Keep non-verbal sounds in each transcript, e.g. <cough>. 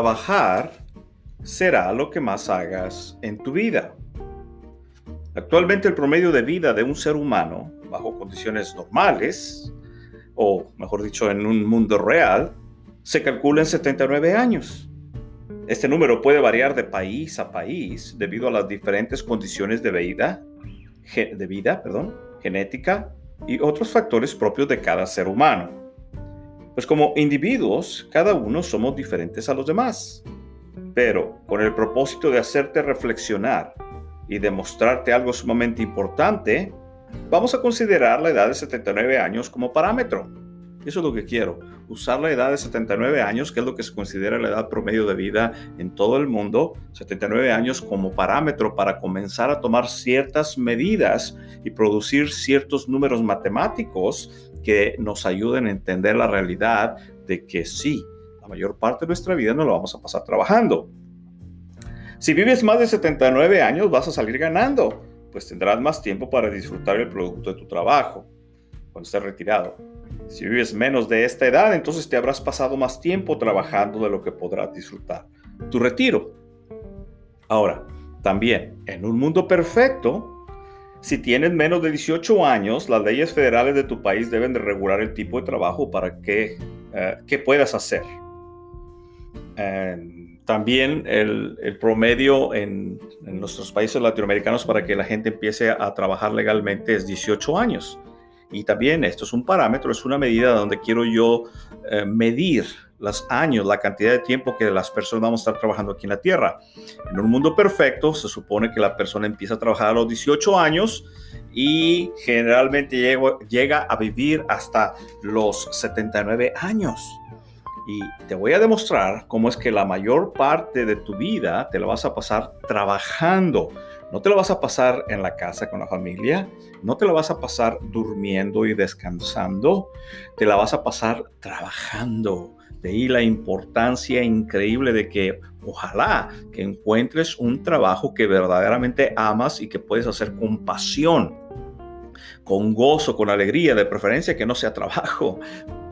Trabajar será lo que más hagas en tu vida. Actualmente el promedio de vida de un ser humano, bajo condiciones normales, o mejor dicho, en un mundo real, se calcula en 79 años. Este número puede variar de país a país debido a las diferentes condiciones de vida, de vida perdón, genética y otros factores propios de cada ser humano. Pues como individuos, cada uno somos diferentes a los demás, pero con el propósito de hacerte reflexionar y demostrarte algo sumamente importante, vamos a considerar la edad de 79 años como parámetro. Eso es lo que quiero, usar la edad de 79 años, que es lo que se considera la edad promedio de vida en todo el mundo, 79 años como parámetro para comenzar a tomar ciertas medidas y producir ciertos números matemáticos que nos ayuden a entender la realidad de que sí, la mayor parte de nuestra vida no lo vamos a pasar trabajando. Si vives más de 79 años vas a salir ganando, pues tendrás más tiempo para disfrutar el producto de tu trabajo cuando estés retirado. Si vives menos de esta edad, entonces te habrás pasado más tiempo trabajando de lo que podrás disfrutar. Tu retiro. Ahora, también, en un mundo perfecto, si tienes menos de 18 años, las leyes federales de tu país deben de regular el tipo de trabajo para que, eh, puedas hacer. Em, también el, promedio en, en, nuestros países latinoamericanos para que la gente empiece a trabajar legalmente es 18 años. Y también esto es un parámetro, es una medida donde quiero yo eh, medir los años, la cantidad de tiempo que las personas vamos a estar trabajando aquí en la Tierra. En un mundo perfecto se supone que la persona empieza a trabajar a los 18 años y generalmente llega, llega a vivir hasta los 79 años. Y te voy a demostrar cómo es que la mayor parte de tu vida te la vas a pasar trabajando. No te lo vas a pasar en la casa con la familia, no te lo vas a pasar durmiendo y descansando, te la vas a pasar trabajando. De ahí la importancia increíble de que ojalá que encuentres un trabajo que verdaderamente amas y que puedes hacer con pasión, con gozo, con alegría, de preferencia que no sea trabajo,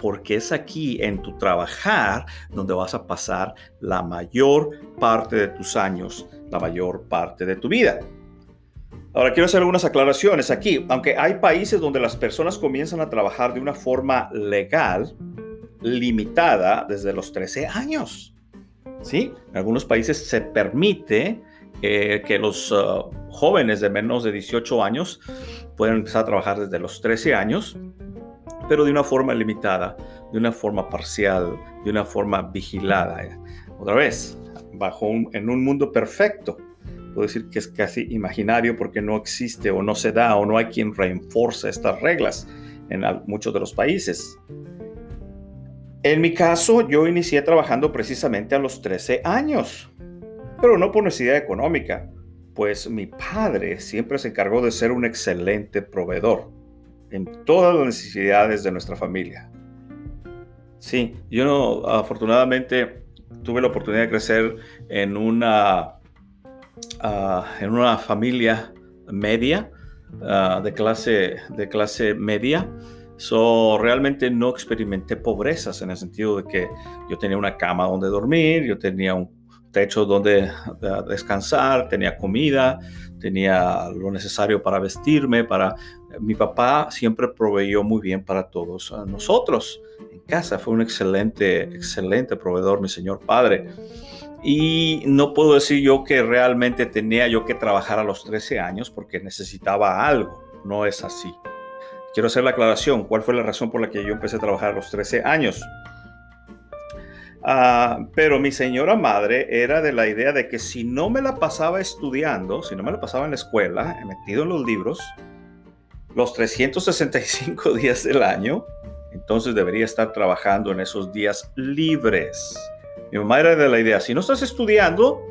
porque es aquí en tu trabajar donde vas a pasar la mayor parte de tus años, la mayor parte de tu vida. Ahora quiero hacer algunas aclaraciones aquí. Aunque hay países donde las personas comienzan a trabajar de una forma legal, limitada desde los 13 años. ¿Sí? En algunos países se permite eh, que los uh, jóvenes de menos de 18 años puedan empezar a trabajar desde los 13 años, pero de una forma limitada, de una forma parcial, de una forma vigilada. Otra vez, bajo en un mundo perfecto, puedo decir que es casi imaginario porque no existe o no se da o no hay quien reenforce estas reglas en muchos de los países. En mi caso, yo inicié trabajando precisamente a los 13 años, pero no por necesidad económica, pues mi padre siempre se encargó de ser un excelente proveedor en todas las necesidades de nuestra familia. Sí, yo no, afortunadamente tuve la oportunidad de crecer en una, ah, en una familia media, ah, de, clase, de clase media, So, realmente no experimenté pobrezas en el sentido de que yo tenía una cama donde dormir, yo tenía un techo donde descansar, tenía comida, tenía lo necesario para vestirme, para mi papá siempre proveyó muy bien para todos nosotros en casa, fue un excelente excelente proveedor mi señor padre. Y no puedo decir yo que realmente tenía yo que trabajar a los 13 años porque necesitaba algo, no es así. Quiero hacer la aclaración, ¿cuál fue la razón por la que yo empecé a trabajar a los 13 años? Ah, pero mi señora madre era de la idea de que si no me la pasaba estudiando, si no me la pasaba en la escuela, metido en los libros, los 365 <laughs> días del año, entonces debería estar trabajando en esos días libres. Mi mamá era de la idea, si no estás estudiando,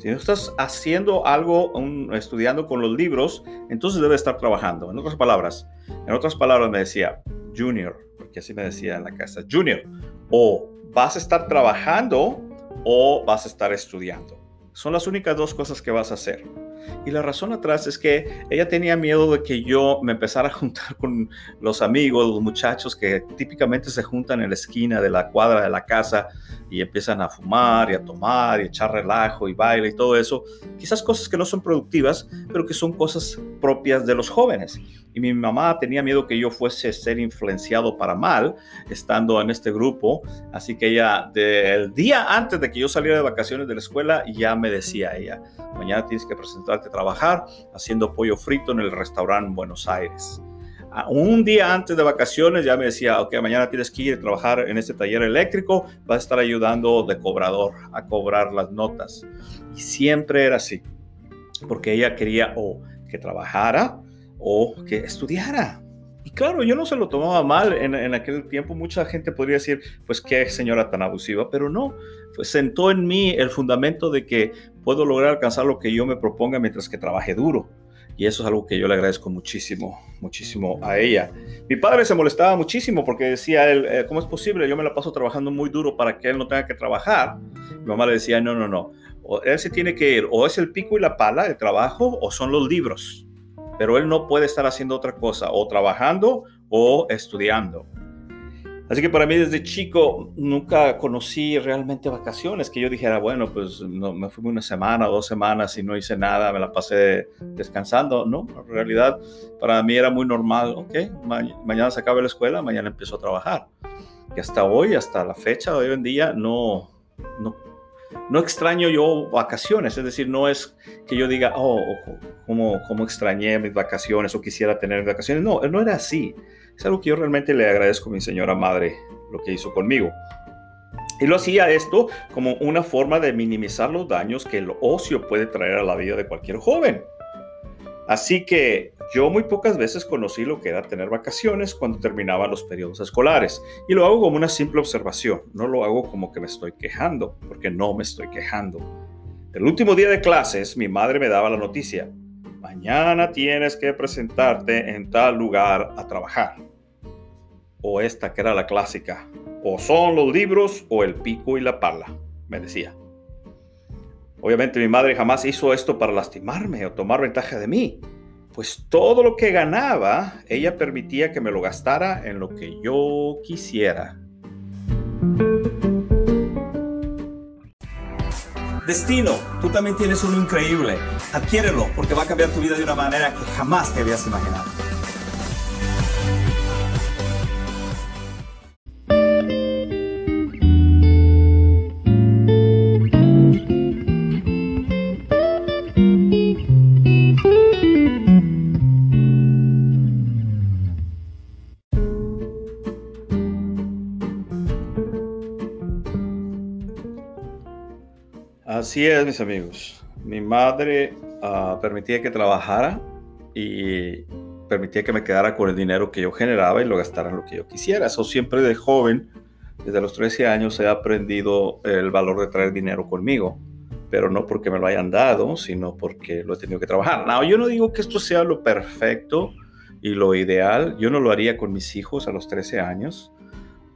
si no estás haciendo algo, estudiando con los libros, entonces debe estar trabajando. En otras palabras, en otras palabras me decía, Junior, porque así me decía en la casa, Junior, o vas a estar trabajando o vas a estar estudiando. Son las únicas dos cosas que vas a hacer. Y la razón atrás es que ella tenía miedo de que yo me empezara a juntar con los amigos, los muchachos que típicamente se juntan en la esquina de la cuadra de la casa y empiezan a fumar y a tomar y echar relajo y baile y todo eso. Quizás cosas que no son productivas, pero que son cosas propias de los jóvenes. Y mi mamá tenía miedo que yo fuese ser influenciado para mal estando en este grupo. Así que ella, el día antes de que yo saliera de vacaciones de la escuela, ya me decía ella, mañana tienes que presentarte a trabajar haciendo pollo frito en el restaurante en Buenos Aires un día antes de vacaciones ya me decía, ok, mañana tienes que ir a trabajar en este taller eléctrico, vas a estar ayudando de cobrador a cobrar las notas. Y siempre era así, porque ella quería o que trabajara o que estudiara. Y claro, yo no se lo tomaba mal en, en, aquel tiempo. Mucha gente podría decir, pues qué señora tan abusiva, pero no. Pues sentó en mí el fundamento de que puedo lograr alcanzar lo que yo me proponga mientras que trabaje duro. Y eso es algo que yo le agradezco muchísimo, muchísimo a ella. Mi padre se molestaba muchísimo porque decía él, eh, ¿cómo es posible? Yo me la paso trabajando muy duro para que él no tenga que trabajar. Mi mamá le decía, no, no, no. O él se tiene que ir, o es el pico y la pala, el trabajo, o son los libros. Pero él no puede estar haciendo otra cosa, o trabajando o estudiando. Así que para mí desde chico nunca conocí realmente vacaciones, que yo dijera, bueno, pues no, me fui una semana dos semanas y no hice nada, me la pasé descansando. No, en realidad para mí era muy normal, ok, mañana se acaba la escuela, mañana empiezo a trabajar. Y hasta hoy, hasta la fecha hoy en día, no, no, no extraño yo vacaciones, es decir, no es que yo diga, oh, cómo, cómo extrañé mis vacaciones o quisiera tener vacaciones. No, no era así. Es algo que yo realmente le agradezco a mi señora madre lo que hizo conmigo. Y lo hacía esto como una forma de minimizar los daños que el ocio puede traer a la vida de cualquier joven. Así que yo muy pocas veces conocí lo que era tener vacaciones cuando terminaban los periodos escolares. Y lo hago como una simple observación, no lo hago como que me estoy quejando, porque no me estoy quejando. El último día de clases, mi madre me daba la noticia, mañana tienes que presentarte en tal lugar a trabajar o esta que era la clásica, o son los libros o el pico y la pala, me decía. Obviamente mi madre jamás hizo esto para lastimarme o tomar ventaja de mí, pues todo lo que ganaba, ella permitía que me lo gastara en lo que yo quisiera. Destino, tú también tienes uno increíble. Adquiérelo porque va a cambiar tu vida de una manera que jamás te habías imaginado. Así es, mis amigos. Mi madre ah, permitía que trabajara y permitía que me quedara con el dinero que yo generaba y lo gastara en lo que yo quisiera. Eso siempre de joven, desde los 13 años, he aprendido el valor de traer dinero conmigo, pero no porque me lo hayan dado, sino porque lo he tenido que trabajar. No, yo no digo que esto sea lo perfecto y lo ideal. Yo no lo haría con mis hijos a los 13 años.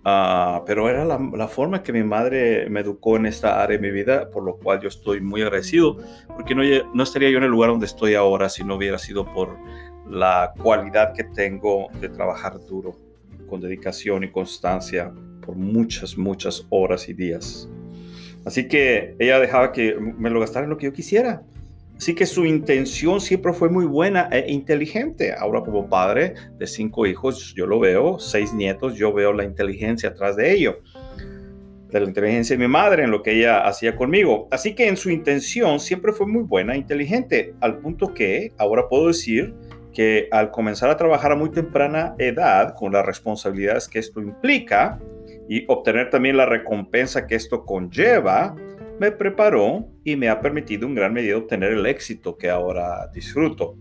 Ah, pero era la, forma que mi madre me educó en esta área de mi vida, por lo cual yo estoy muy agradecido, porque no, no estaría yo en el lugar donde estoy ahora si no hubiera sido por la cualidad que tengo de trabajar duro, con dedicación y constancia, por muchas, muchas horas y días. Así que ella dejaba que me lo gastara en lo que yo quisiera. Así que su intención siempre fue muy buena e inteligente. Ahora como padre de cinco hijos, yo lo veo, seis nietos, yo veo la inteligencia atrás de ello. De la inteligencia de mi madre en lo que ella hacía conmigo. Así que en su intención siempre fue muy buena e inteligente, al punto que ahora puedo decir que al comenzar a trabajar a muy temprana edad, con las responsabilidades que esto implica, y obtener también la recompensa que esto conlleva, me preparó y me ha permitido en gran medida obtener el éxito que ahora disfruto.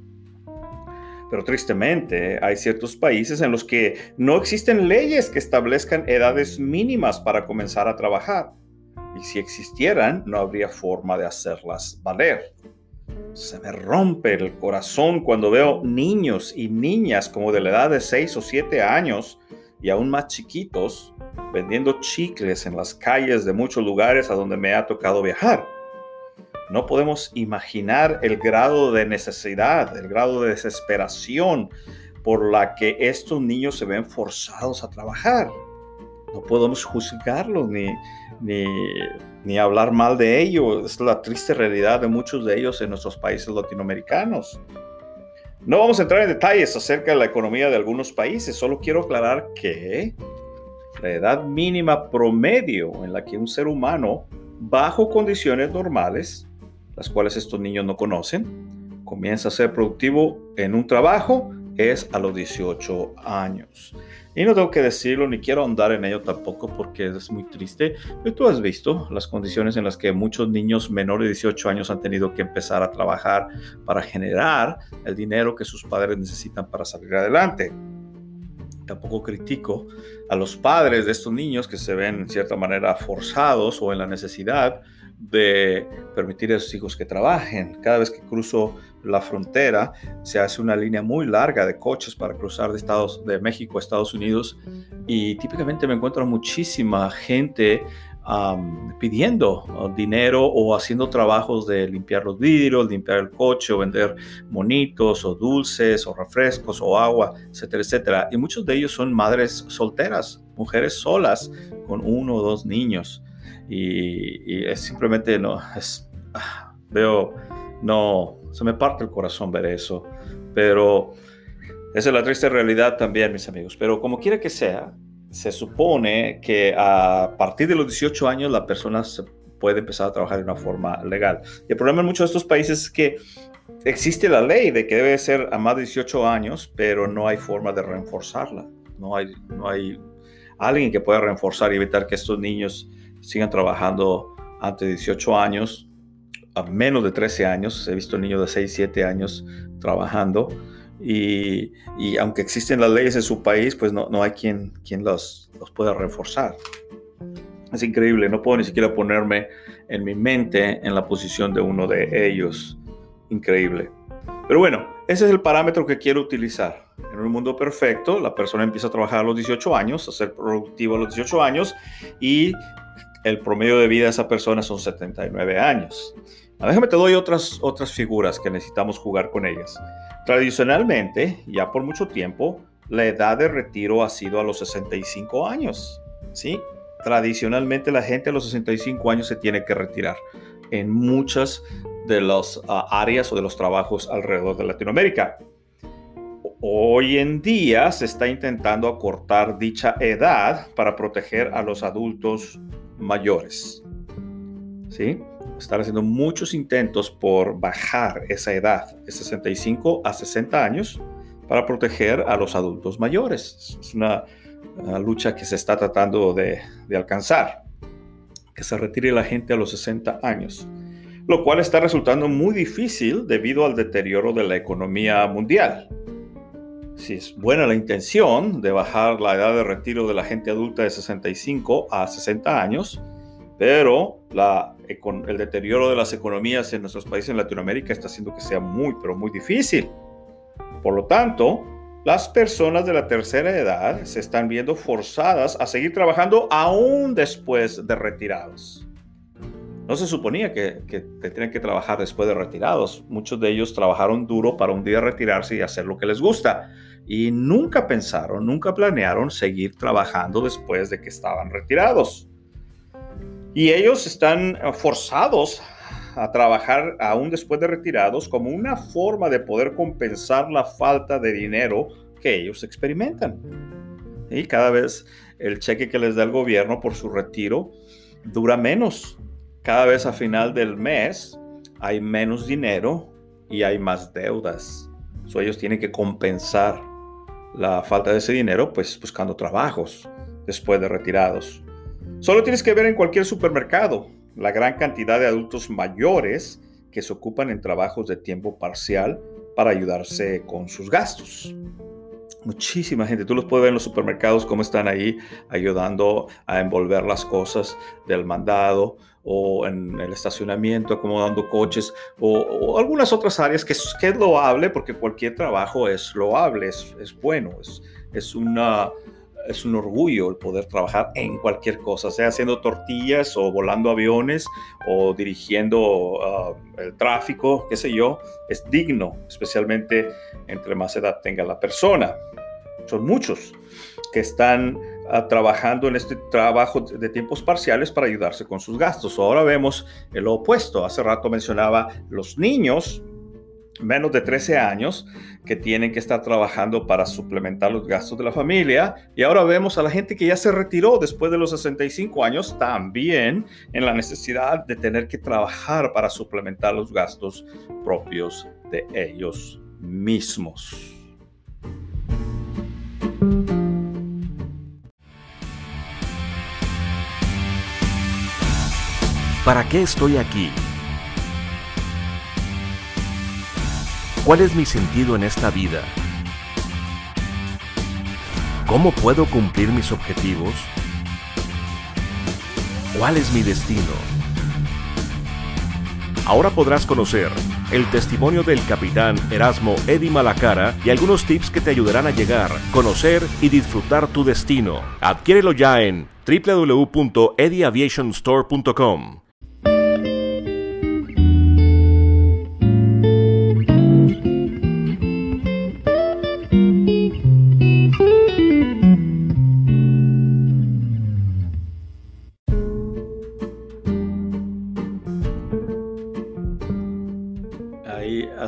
Pero tristemente hay ciertos países en los que no existen leyes que establezcan edades mínimas para comenzar a trabajar. Y si existieran, no habría forma de hacerlas valer. Se me rompe el corazón cuando veo niños y niñas como de la edad de 6 o 7 años y aún más chiquitos vendiendo chicles en las calles de muchos lugares a donde me ha tocado viajar. No podemos imaginar el grado de necesidad, el grado de desesperación por la que estos niños se ven forzados a trabajar. No podemos juzgarlos ni, ni, ni hablar mal de ellos. Es la triste realidad de muchos de ellos en nuestros países latinoamericanos. No vamos a entrar en detalles acerca de la economía de algunos países, solo quiero aclarar que la edad mínima promedio en la que un ser humano, bajo condiciones normales, las cuales estos niños no conocen, comienza a ser productivo en un trabajo es a los 18 años. Y no tengo que decirlo ni quiero andar en ello tampoco porque es muy triste. Pero tú has visto las condiciones en las que muchos niños menores de 18 años han tenido que empezar a trabajar para generar el dinero que sus padres necesitan para salir adelante. Tampoco critico a los padres de estos niños que se ven en cierta manera forzados o en la necesidad de permitir a sus hijos que trabajen. Cada vez que cruzo la frontera se hace una línea muy larga de coches para cruzar de, Estados, de México a Estados Unidos y típicamente me encuentro muchísima gente pidiendo dinero o haciendo trabajos de limpiar los vidrios, limpiar el coche o vender monitos o dulces o refrescos o agua, etcétera, etcétera. Y muchos de ellos son madres solteras, mujeres solas con uno o dos niños y, es simplemente no, es, veo, no, se me parte el corazón ver eso, pero esa es la triste realidad también, mis amigos, pero como quiera que sea, se supone que a partir de los 18 años la persona se puede empezar a trabajar de una forma legal. Y el problema en muchos de estos países es que existe la ley de que debe ser a más de 18 años, pero no hay forma de reforzarla. No hay, no hay alguien que pueda reforzar y evitar que estos niños sigan trabajando antes de 18 años, a menos de 13 años. He visto niños de 6, 7 años trabajando. Y, aunque existen las leyes en su país, pues no, no hay quien, quien los, los pueda reforzar. Es increíble, no puedo ni siquiera ponerme en mi mente en la posición de uno de ellos. Increíble. Pero bueno, ese es el parámetro que quiero utilizar. En un mundo perfecto, la persona empieza a trabajar a los 18 años, a ser productivo a los 18 años y el promedio de vida de esa persona son 79 años. déjame te doy otras, otras figuras que necesitamos jugar con ellas. Tradicionalmente, ya por mucho tiempo, la edad de retiro ha sido a los 65 años. ¿sí? Tradicionalmente la gente a los 65 años se tiene que retirar en muchas de las ah, áreas o de los trabajos alrededor de Latinoamérica. Hoy en día se está intentando acortar dicha edad para proteger a los adultos mayores. ¿Sí? Están haciendo muchos intentos por bajar esa edad de 65 a 60 años para proteger a los adultos mayores. Es una, lucha que se está tratando de, alcanzar, que se retire la gente a los 60 años, lo cual está resultando muy difícil debido al deterioro de la economía mundial si es buena la intención de bajar la edad de retiro de la gente adulta de 65 a 60 años, pero el deterioro de las economías en nuestros países en Latinoamérica está haciendo que sea muy, pero muy difícil. Por lo tanto, las personas de la tercera edad se están viendo forzadas a seguir trabajando aún después de retirados. No se suponía que, que tendrían que trabajar después de retirados. Muchos de ellos trabajaron duro para un día retirarse y hacer lo que les gusta. Y nunca pensaron, nunca planearon seguir trabajando después de que estaban retirados. Y ellos están forzados a trabajar aún después de retirados como una forma de poder compensar la falta de dinero que ellos experimentan. Y cada vez el cheque que les da el gobierno por su retiro dura menos cada vez a final del mes hay menos dinero y hay más deudas. So, ellos tienen que compensar la falta de ese dinero pues buscando trabajos. después de retirados. Solo tienes que ver en cualquier supermercado la gran cantidad de adultos mayores que se ocupan en trabajos de tiempo parcial para ayudarse con sus gastos. Muchísima gente, tú los puedes ver en los supermercados cómo están ahí ayudando a envolver las cosas del mandado o en el estacionamiento, acomodando coches o, algunas otras áreas que que es loable porque cualquier trabajo es loable, es, bueno, es, es una es un orgullo el poder trabajar en cualquier cosa, sea haciendo tortillas o volando aviones o dirigiendo ah, el tráfico, qué sé yo, es digno, especialmente entre más edad tenga la persona. Son muchos que están ah, trabajando en este trabajo de tiempos parciales para ayudarse con sus gastos. Ahora vemos el opuesto. Hace rato mencionaba los niños menos de 13 años que tienen que estar trabajando para suplementar los gastos de la familia. Y ahora vemos a la gente que ya se retiró después de los 65 años también en la necesidad de tener que trabajar para suplementar los gastos propios de ellos mismos. ¿Para qué estoy aquí? ¿Cuál es mi sentido en esta vida? ¿Cómo puedo cumplir mis objetivos? ¿Cuál es mi destino? Ahora podrás conocer el testimonio del capitán Erasmo Eddy Malacara y algunos tips que te ayudarán a llegar, conocer y disfrutar tu destino. Adquiérelo ya en www.edyaviationstore.com.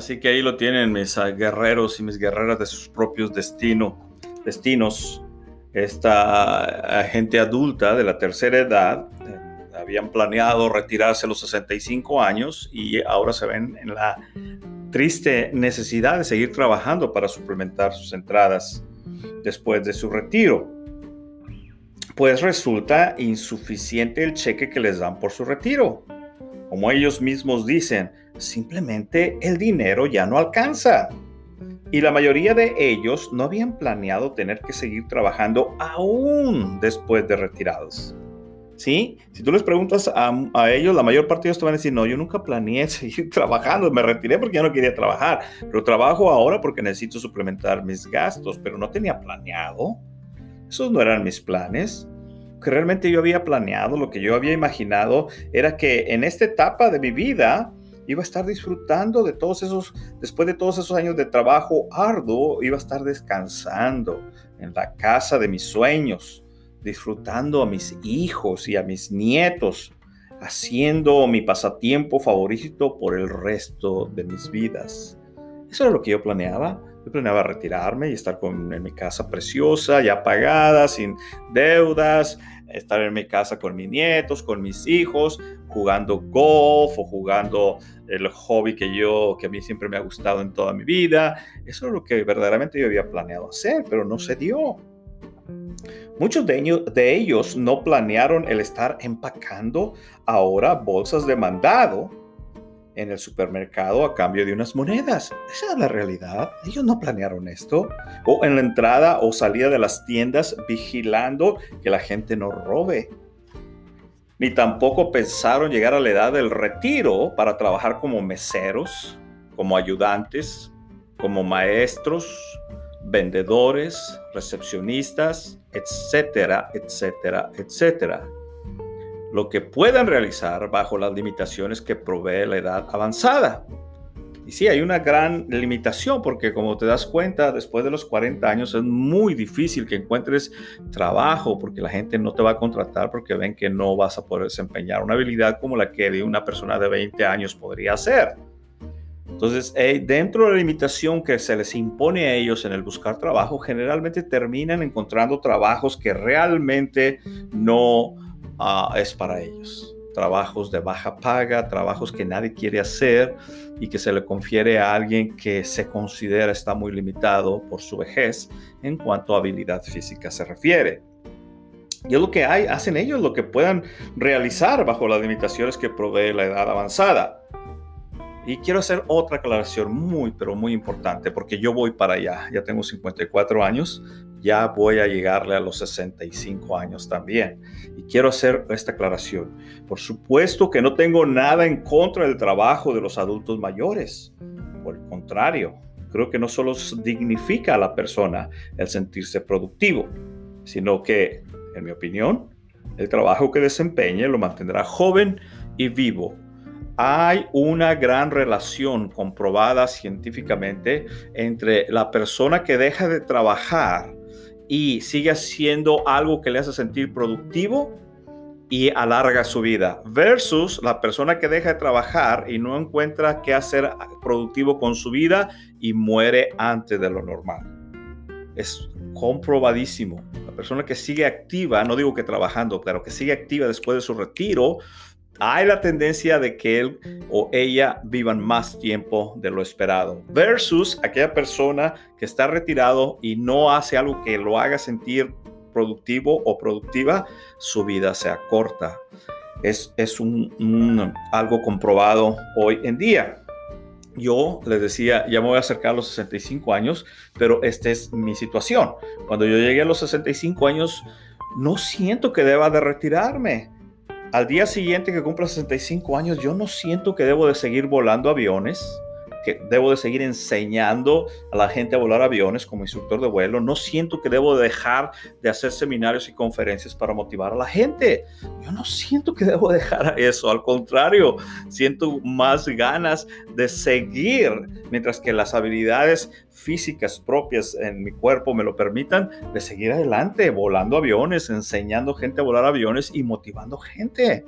Así que ahí lo tienen mis guerreros y mis guerreras de sus propios destino, destinos. Esta ah, gente adulta de la tercera edad eh, habían planeado retirarse a los 65 años y ahora se ven en la triste necesidad de seguir trabajando para suplementar sus entradas después de su retiro. Pues resulta insuficiente el cheque que les dan por su retiro. Como ellos mismos dicen, simplemente el dinero ya no alcanza. Y la mayoría de ellos no habían planeado tener que seguir trabajando aún después de retirados. ¿Sí? Si tú les preguntas a, ellos, la mayor parte de ellos te van a decir, no, yo nunca planeé <laughs> seguir trabajando, me retiré porque ya no quería trabajar, pero trabajo ahora porque necesito suplementar mis gastos, pero no tenía planeado. Esos no eran mis planes que realmente yo había planeado, lo que yo había imaginado, era que en esta etapa de mi vida iba a estar disfrutando de todos esos, después de todos esos años de trabajo arduo, iba a estar descansando en la casa de mis sueños, disfrutando a mis hijos y a mis nietos, haciendo mi pasatiempo favorito por el resto de mis vidas. Eso era lo que yo planeaba. Yo planeaba retirarme y estar con, en mi casa preciosa, ya pagada, sin deudas, estar en mi casa con mis nietos, con mis hijos, jugando golf o jugando el hobby que yo, que a mí siempre me ha gustado en toda mi vida. Eso es lo que verdaderamente yo había planeado hacer, pero no se dio. Muchos de ellos, no planearon el estar empacando ahora bolsas de mandado en el supermercado a cambio de unas monedas. Esa es la realidad. Ellos no planearon esto. O en la entrada o salida de las tiendas vigilando que la gente no robe. Ni tampoco pensaron llegar a la edad del retiro para trabajar como meseros, como ayudantes, como maestros, vendedores, recepcionistas, etcétera, etcétera, etcétera lo que puedan realizar bajo las limitaciones que provee la edad avanzada. Y sí, hay una gran limitación porque como te das cuenta, después de los 40 años es muy difícil que encuentres trabajo porque la gente no te va a contratar porque ven que no vas a poder desempeñar una habilidad como la que de una persona de 20 años podría hacer. Entonces, eh, dentro de la limitación que se les impone a ellos en el buscar trabajo, generalmente terminan encontrando trabajos que realmente no Ah, es para ellos. Trabajos de baja paga, trabajos que nadie quiere hacer y que se le confiere a alguien que se considera está muy limitado por su vejez en cuanto a habilidad física se refiere. Y es lo que hay, hacen ellos lo que puedan realizar bajo las limitaciones que provee la edad avanzada. Y quiero hacer otra aclaración muy, pero muy importante, porque yo voy para allá. Ya tengo 54 años, ya voy a llegarle a los 65 años también. Y quiero hacer esta aclaración. Por supuesto que no tengo nada en contra del trabajo de los adultos mayores. Por el contrario, creo que no solo dignifica a la persona el sentirse productivo, sino que, en mi opinión, el trabajo que desempeñe lo mantendrá joven y vivo hay una gran relación comprobada científicamente entre la persona que deja de trabajar y sigue haciendo algo que le hace sentir productivo y alarga su vida, versus la persona que deja de trabajar y no encuentra qué hacer productivo con su vida y muere antes de lo normal. Es comprobadísimo. La persona que sigue activa, no digo que trabajando, pero que sigue activa después de su retiro, hay la tendencia de que él o ella vivan más tiempo de lo esperado, versus aquella persona que está retirado y no hace algo que lo haga sentir productivo o productiva, su vida se acorta. Es, es un, algo comprobado hoy en día. Yo les decía, ya me voy a acercar a los 65 años, pero esta es mi situación. Cuando yo llegué a los 65 años, no siento que deba de retirarme al día siguiente que cumpla 65 años, yo no siento que debo de seguir volando aviones, que debo de seguir enseñando a la gente a volar aviones como instructor de vuelo. No siento que debo dejar de hacer seminarios y conferencias para motivar a la gente. Yo no siento que debo dejar eso. Al contrario, siento más ganas de seguir mientras que las habilidades físicas propias en mi cuerpo me lo permitan, de seguir adelante, volando aviones, enseñando gente a volar aviones y motivando gente.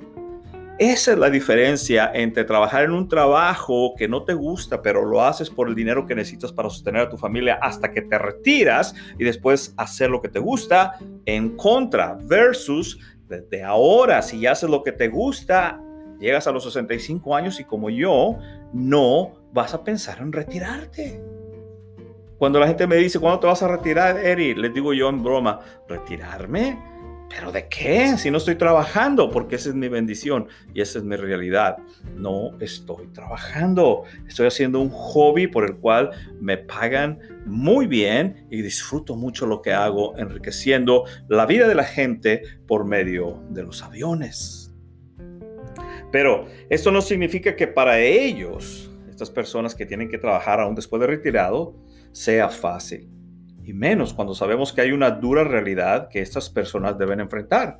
Esa es la diferencia entre trabajar en un trabajo que no te gusta, pero lo haces por el dinero que necesitas para sostener a tu familia hasta que te retiras y después hacer lo que te gusta en contra versus desde ahora, si haces lo que te gusta, llegas a los 65 años y como yo, no vas a pensar en retirarte. Cuando la gente me dice, ¿cuándo te vas a retirar, Eri? Les digo yo en broma, ¿retirarme? ¿Pero de qué? Si no estoy trabajando, porque esa es mi bendición y esa es mi realidad. No estoy trabajando. Estoy haciendo un hobby por el cual me pagan muy bien y disfruto mucho lo que hago, enriqueciendo la vida de la gente por medio de los aviones. Pero esto no significa que para ellos, estas personas que tienen que trabajar aún después de retirado, sea fácil y menos cuando sabemos que hay una dura realidad que estas personas deben enfrentar.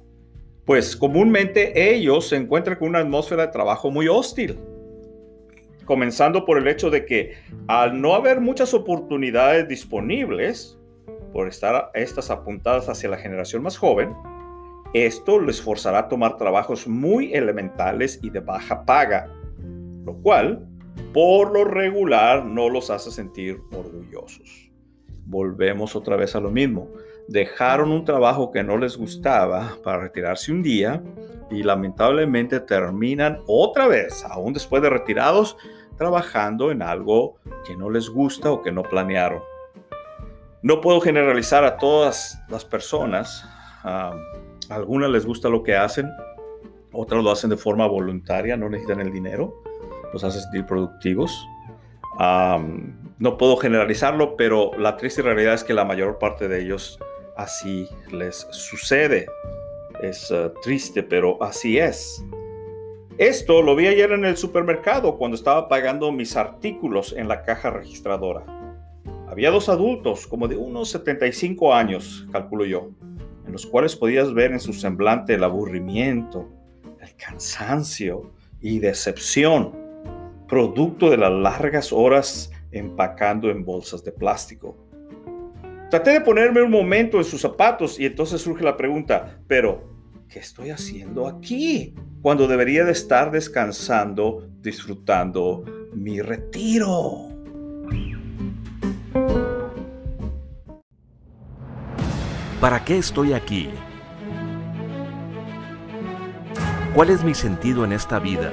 Pues comúnmente ellos se encuentran con una atmósfera de trabajo muy hostil, comenzando por el hecho de que al no haber muchas oportunidades disponibles, por estar estas apuntadas hacia la generación más joven, esto les forzará a tomar trabajos muy elementales y de baja paga, lo cual por lo regular no los hace sentir orgullosos volvemos otra vez a lo mismo. Dejaron un trabajo que no les gustaba para retirarse un día y lamentablemente terminan otra vez, aún después de retirados, trabajando en algo que no les gusta o que no planearon. No puedo generalizar a todas las personas. a algunas les gusta lo que hacen, otras lo hacen de forma voluntaria, no necesitan el dinero, los hace sentir productivos no puedo generalizarlo, pero la triste realidad es que la mayor parte de ellos así les sucede. Es eh, triste, pero así es. Esto lo vi ayer en el supermercado cuando estaba pagando mis artículos en la caja registradora. Había dos adultos, como de unos 75 años, calculo yo, en los cuales podías ver en su semblante el aburrimiento, el cansancio y decepción producto de las largas horas empacando en bolsas de plástico. Traté de ponerme un momento en sus zapatos y entonces surge la pregunta, pero, ¿qué estoy haciendo aquí? Cuando debería de estar descansando, disfrutando mi retiro. ¿Para qué estoy aquí? ¿Cuál es mi sentido en esta vida?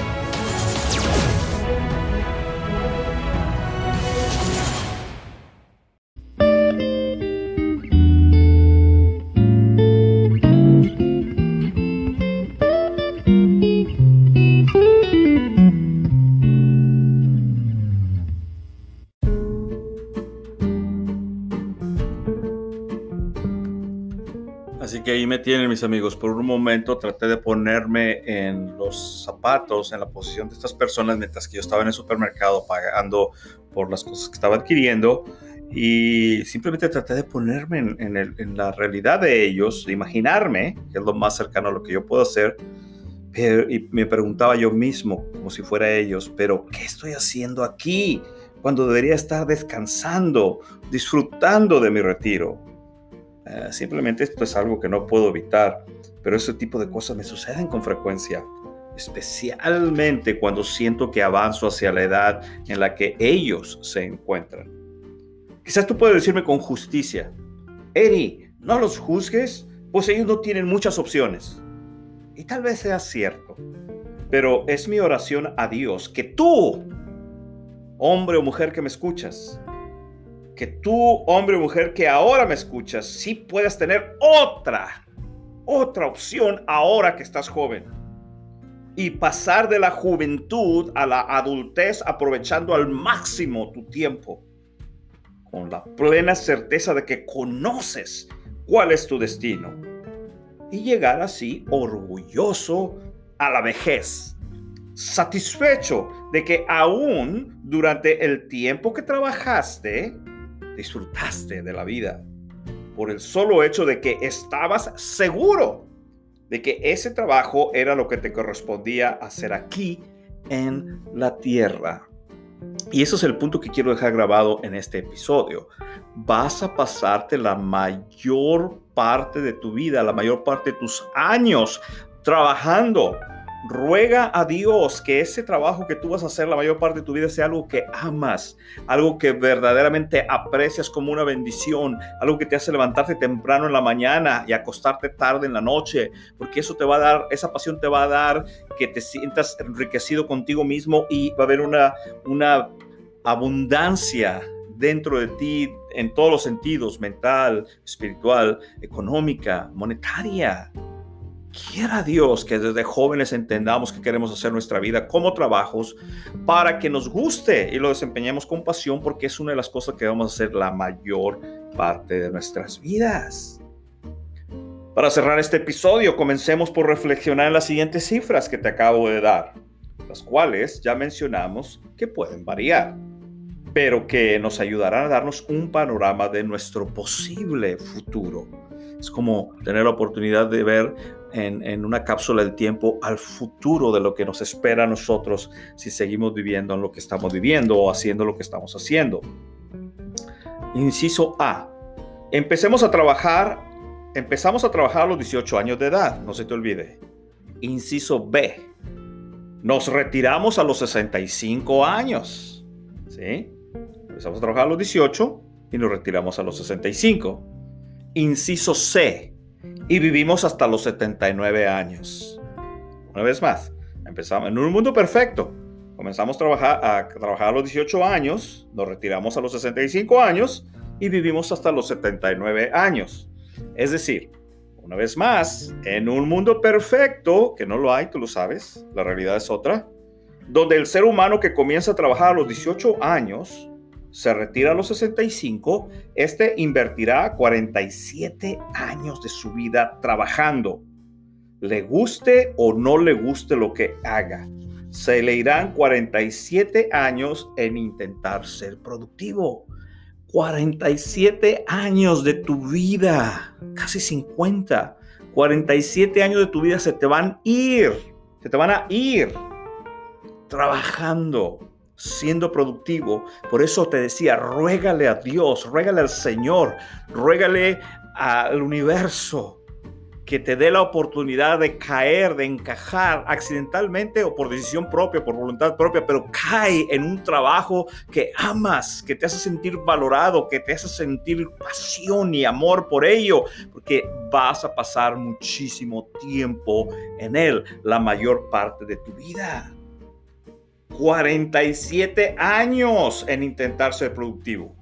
Tienen mis amigos. Por un momento traté de ponerme en los zapatos, en la posición de estas personas mientras que yo estaba en el supermercado pagando por las cosas que estaba adquiriendo. Y simplemente traté de ponerme en, la realidad de ellos, de imaginarme, que es lo más cercano a lo que yo puedo hacer. y me preguntaba yo mismo, como si fuera ellos, pero ¿qué estoy haciendo aquí? Cuando debería estar descansando, disfrutando de mi retiro eh, simplemente esto es algo que no puedo evitar, pero ese tipo de cosas me suceden con frecuencia, especialmente cuando siento que avanzo hacia la edad en la que ellos se encuentran. Quizás tú puedes decirme con justicia, Eri, no los juzgues, pues ellos no tienen muchas opciones. Y tal vez sea cierto, pero es mi oración a Dios que tú, hombre o mujer que me escuchas, que tú, hombre o mujer que ahora me escuchas, sí puedas tener otra, otra opción ahora que estás joven. Y pasar de la juventud a la adultez aprovechando al máximo tu tiempo. Con la plena certeza de que conoces cuál es tu destino. Y llegar así orgulloso a la vejez. Satisfecho de que aún durante el tiempo que trabajaste, disfrutaste de la vida por el solo hecho de que estabas seguro de que ese trabajo era lo que te correspondía hacer aquí en la tierra. Y eso es el punto que quiero dejar grabado en este episodio. Vas a pasarte la mayor parte de tu vida, la mayor parte de tus años trabajando Ruega a Dios que ese trabajo que tú vas a hacer la mayor parte de tu vida sea algo que amas, algo que verdaderamente aprecias como una bendición, algo que te hace levantarte temprano en la mañana y acostarte tarde en la noche, porque eso te va a dar, esa pasión te va a dar que te sientas enriquecido contigo mismo y va a haber una, una abundancia dentro de ti en todos los sentidos, mental, espiritual, económica, monetaria. Quiera Dios que desde jóvenes entendamos que queremos hacer nuestra vida como trabajos para que nos guste y lo desempeñemos con pasión porque es una de las cosas que vamos a hacer la mayor parte de nuestras vidas. Para cerrar este episodio, comencemos por reflexionar en las siguientes cifras que te acabo de dar, las cuales ya mencionamos que pueden variar, pero que nos ayudarán a darnos un panorama de nuestro posible futuro. Es como tener la oportunidad de ver en, una cápsula del tiempo al futuro de lo que nos espera a nosotros si seguimos viviendo en lo que estamos viviendo o haciendo lo que estamos haciendo. Inciso A. Empecemos a trabajar, empezamos a trabajar a los 18 años de edad, no se te olvide. Inciso B. Nos retiramos a los 65 años. ¿Sí? Empezamos a trabajar a los 18 y nos retiramos a los 65. Inciso C y vivimos hasta los 79 años. Una vez más, empezamos en un mundo perfecto. Comenzamos a trabajar, a trabajar a los 18 años, nos retiramos a los 65 años y vivimos hasta los 79 años. Es decir, una vez más, en un mundo perfecto, que no lo hay, tú lo sabes, la realidad es otra, donde el ser humano que comienza a trabajar a los 18 años se retira a los 65, este invertirá 47 años de su vida trabajando. Le guste o no le guste lo que haga, se le irán 47 años en intentar ser productivo. 47 años de tu vida, casi 50. 47 años de tu vida se te van a ir, se te van a ir trabajando siendo productivo. Por eso te decía, ruégale a Dios, ruégale al Señor, ruégale al universo que te dé la oportunidad de caer, de encajar accidentalmente o por decisión propia, por voluntad propia, pero cae en un trabajo que amas, que te hace sentir valorado, que te hace sentir pasión y amor por ello, porque vas a pasar muchísimo tiempo en él, la mayor parte de tu vida. 47 años en intentar ser productivo.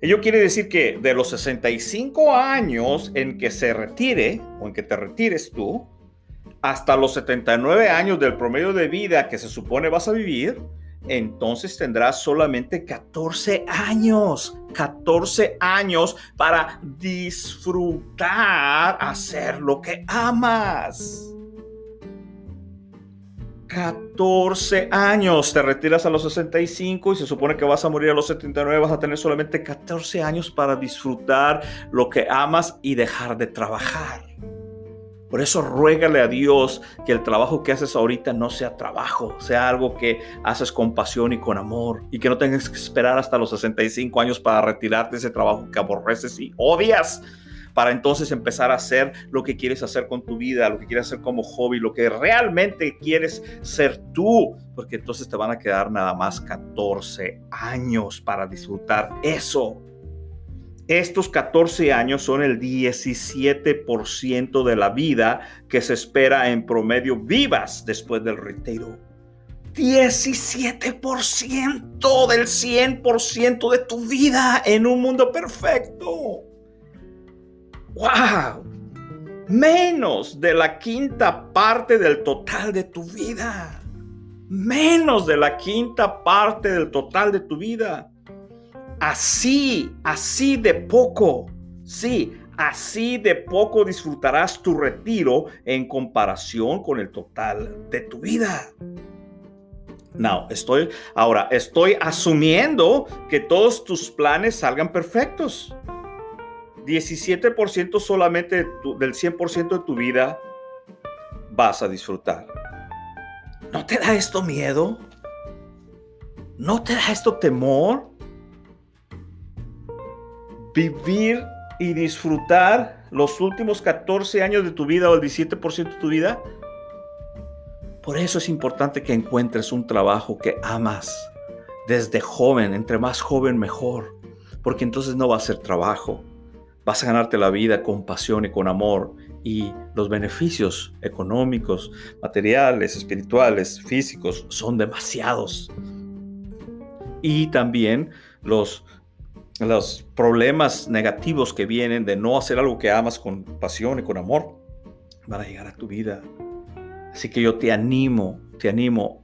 Ello quiere decir que de los 65 años en que se retire o en que te retires tú, hasta los 79 años del promedio de vida que se supone vas a vivir, entonces tendrás solamente 14 años, 14 años para disfrutar hacer lo que amas. 14 años, te retiras a los 65 y se supone que vas a morir a los 79, vas a tener solamente 14 años para disfrutar lo que amas y dejar de trabajar. Por eso ruégale a Dios que el trabajo que haces ahorita no sea trabajo, sea algo que haces con pasión y con amor y que no tengas que esperar hasta los 65 años para retirarte de ese trabajo que aborreces y odias para entonces empezar a hacer lo que quieres hacer con tu vida, lo que quieres hacer como hobby, lo que realmente quieres ser tú, porque entonces te van a quedar nada más 14 años para disfrutar eso. Estos 14 años son el 17% de la vida que se espera en promedio vivas después del retiro. 17% del 100% de tu vida en un mundo perfecto. ¡Wow! Menos de la quinta parte del total de tu vida. Menos de la quinta parte del total de tu vida. Así, así de poco. Sí, así de poco disfrutarás tu retiro en comparación con el total de tu vida. No, estoy ahora estoy asumiendo que todos tus planes salgan perfectos. 17% solamente del 100% de tu vida vas a disfrutar. ¿No te da esto miedo? ¿No te da esto temor? Vivir y disfrutar los últimos 14 años de tu vida o el 17% de tu vida. Por eso es importante que encuentres un trabajo que amas desde joven, entre más joven mejor, porque entonces no va a ser trabajo, Vas a ganarte la vida con pasión y con amor y los beneficios económicos, materiales, espirituales, físicos son demasiados. Y también los, los problemas negativos que vienen de no hacer algo que amas con pasión y con amor van a llegar a tu vida. Así que yo te animo, te animo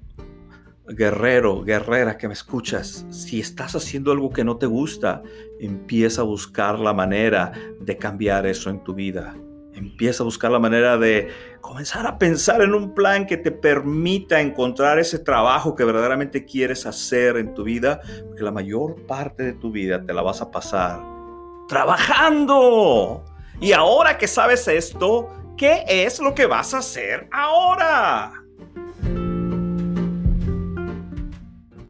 guerrero, guerrera que me escuchas, si estás haciendo algo que no te gusta, empieza a buscar la manera de cambiar eso en tu vida. Empieza a buscar la manera de comenzar a pensar en un plan que te permita encontrar ese trabajo que verdaderamente quieres hacer en tu vida, porque la mayor parte de tu vida te la vas a pasar trabajando. Y ahora que sabes esto, ¿qué es lo que vas a hacer ahora?